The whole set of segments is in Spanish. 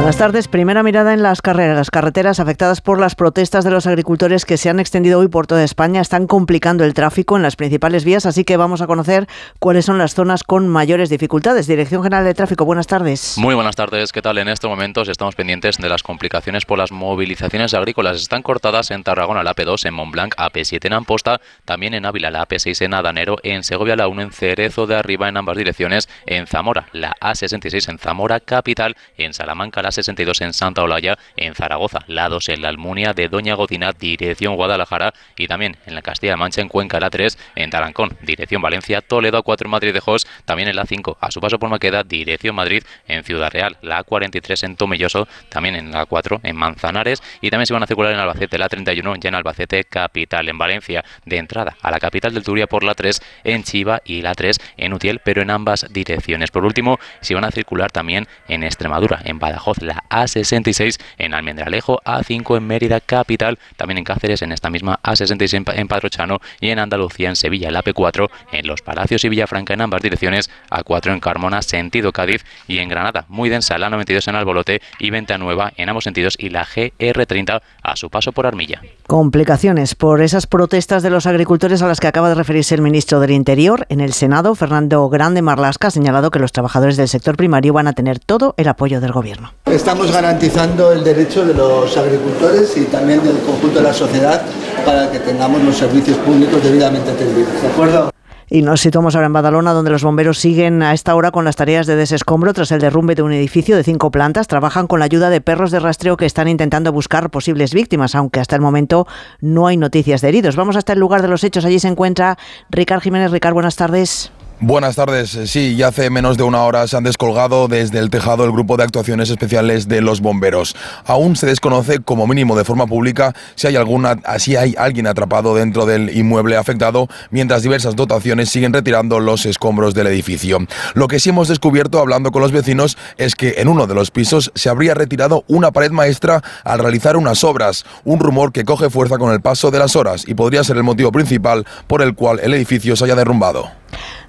Buenas tardes. Primera mirada en las carreras. Las carreteras afectadas por las protestas de los agricultores que se han extendido hoy por toda España están complicando el tráfico en las principales vías, así que vamos a conocer cuáles son las zonas con mayores dificultades. Dirección General de Tráfico, buenas tardes. Muy buenas tardes. ¿Qué tal? En estos momentos estamos pendientes de las complicaciones por las movilizaciones agrícolas. Están cortadas en Tarragona la AP2, en Montblanc, AP7 en Amposta, también en Ávila la AP6 en Adanero, en Segovia la 1 en Cerezo de Arriba en ambas direcciones, en Zamora la A66 en Zamora capital, en Salamanca la 62 en Santa Olaya, en Zaragoza, la 2 en la Almunia de Doña Godina, dirección Guadalajara, y también en la Castilla-La Mancha, en Cuenca, la 3, en Tarancón, dirección Valencia, Toledo a 4 en Madrid de Jos, también en la 5, a su paso por Maqueda, dirección Madrid, en Ciudad Real, la A43 en Tomelloso, también en la 4 en Manzanares, y también se van a circular en Albacete, la 31 ya en Albacete capital, en Valencia, de entrada a la capital del Turia por la 3, en Chiva y la 3 en Utiel, pero en ambas direcciones. Por último, se van a circular también en Extremadura, en Badajoz, la A66 en Almendralejo, A5 en Mérida capital, también en Cáceres en esta misma A66 en Padrochano y en Andalucía en Sevilla la AP4 en Los Palacios y Villafranca en ambas direcciones, A4 en Carmona sentido Cádiz y en Granada muy densa la 92 en Albolote y Venta Nueva en ambos sentidos y la GR30 a su paso por Armilla. Complicaciones por esas protestas de los agricultores a las que acaba de referirse el ministro del Interior en el Senado, Fernando Grande Marlasca, ha señalado que los trabajadores del sector primario van a tener todo el apoyo del gobierno. Estamos garantizando el derecho de los agricultores y también del conjunto de la sociedad para que tengamos los servicios públicos debidamente atendidos. ¿De acuerdo? Y nos situamos ahora en Badalona, donde los bomberos siguen a esta hora con las tareas de desescombro tras el derrumbe de un edificio de cinco plantas. Trabajan con la ayuda de perros de rastreo que están intentando buscar posibles víctimas, aunque hasta el momento no hay noticias de heridos. Vamos hasta el lugar de los hechos. Allí se encuentra Ricard Jiménez. Ricard, buenas tardes. Buenas tardes. Sí, ya hace menos de una hora se han descolgado desde el tejado el grupo de actuaciones especiales de los bomberos. Aún se desconoce, como mínimo de forma pública, si hay alguna, si hay alguien atrapado dentro del inmueble afectado, mientras diversas dotaciones siguen retirando los escombros del edificio. Lo que sí hemos descubierto hablando con los vecinos es que en uno de los pisos se habría retirado una pared maestra al realizar unas obras, un rumor que coge fuerza con el paso de las horas y podría ser el motivo principal por el cual el edificio se haya derrumbado.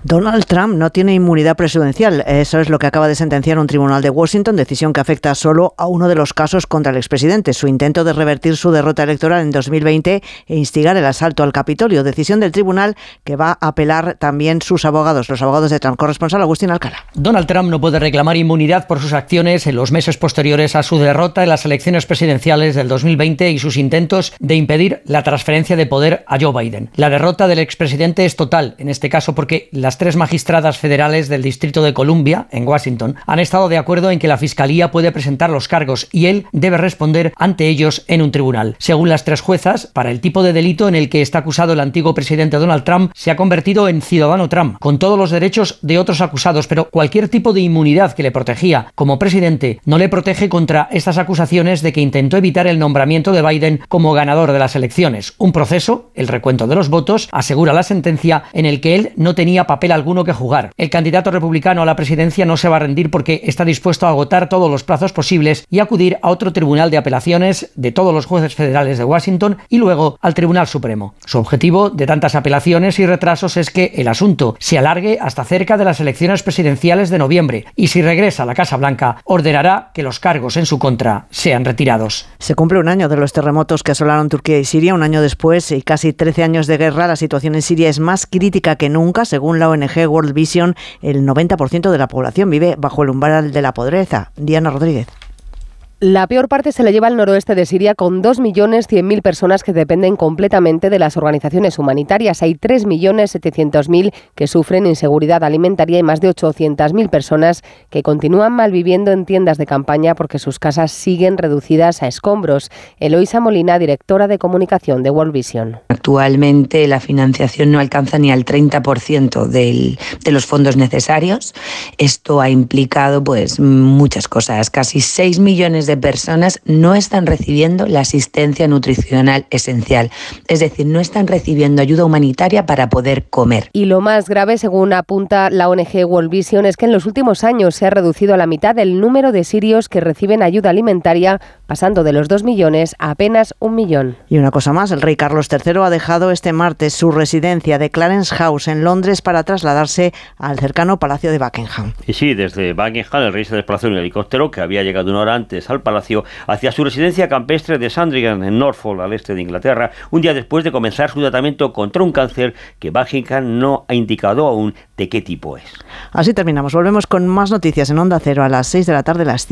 Donald Trump no tiene inmunidad presidencial. Eso es lo que acaba de sentenciar un tribunal de Washington, decisión que afecta solo a uno de los casos contra el expresidente, su intento de revertir su derrota electoral en 2020 e instigar el asalto al Capitolio. Decisión del tribunal que va a apelar también sus abogados, los abogados de Trump. Corresponsal Agustín Alcalá. Donald Trump no puede reclamar inmunidad por sus acciones en los meses posteriores a su derrota en las elecciones presidenciales del 2020 y sus intentos de impedir la transferencia de poder a Joe Biden. La derrota del expresidente es total, en este caso porque las tres magistradas federales del Distrito de Columbia, en Washington, han estado de acuerdo en que la Fiscalía puede presentar los cargos y él debe responder ante ellos en un tribunal. Según las tres juezas, para el tipo de delito en el que está acusado el antiguo presidente Donald Trump, se ha convertido en ciudadano Trump, con todos los derechos de otros acusados, pero cualquier tipo de inmunidad que le protegía como presidente no le protege contra estas acusaciones de que intentó evitar el nombramiento de Biden como ganador de las elecciones. Un proceso, el recuento de los votos, asegura la sentencia en el que él no tenía papel alguno que jugar. El candidato republicano a la presidencia no se va a rendir porque está dispuesto a agotar todos los plazos posibles y acudir a otro tribunal de apelaciones de todos los jueces federales de Washington y luego al Tribunal Supremo. Su objetivo de tantas apelaciones y retrasos es que el asunto se alargue hasta cerca de las elecciones presidenciales de noviembre y si regresa a la Casa Blanca ordenará que los cargos en su contra sean retirados. Se cumple un año de los terremotos que asolaron Turquía y Siria. Un año después y casi 13 años de guerra, la situación en Siria es más crítica que nunca, según la ONG World Vision, el 90% de la población vive bajo el umbral de la pobreza. Diana Rodríguez. La peor parte se la lleva al noroeste de Siria con 2.100.000 personas que dependen completamente de las organizaciones humanitarias. Hay 3.700.000 que sufren inseguridad alimentaria y más de 800.000 personas que continúan malviviendo en tiendas de campaña porque sus casas siguen reducidas a escombros. Eloisa Molina, directora de comunicación de World Vision. Actualmente la financiación no alcanza ni al 30% del, de los fondos necesarios. Esto ha implicado pues muchas cosas, casi 6 millones de de personas no están recibiendo la asistencia nutricional esencial, es decir, no están recibiendo ayuda humanitaria para poder comer. Y lo más grave, según apunta la ONG World Vision, es que en los últimos años se ha reducido a la mitad el número de sirios que reciben ayuda alimentaria, pasando de los 2 millones a apenas un millón. Y una cosa más, el rey Carlos III ha dejado este martes su residencia de Clarence House en Londres para trasladarse al cercano Palacio de Buckingham. Y sí, desde Buckingham el rey se desplazó en un helicóptero que había llegado una hora antes al palacio hacia su residencia campestre de Sandringham en Norfolk, al este de Inglaterra, un día después de comenzar su tratamiento contra un cáncer que Buckingham no ha indicado aún de qué tipo es. Así terminamos. Volvemos con más noticias en Onda Cero a las 6 de la tarde, las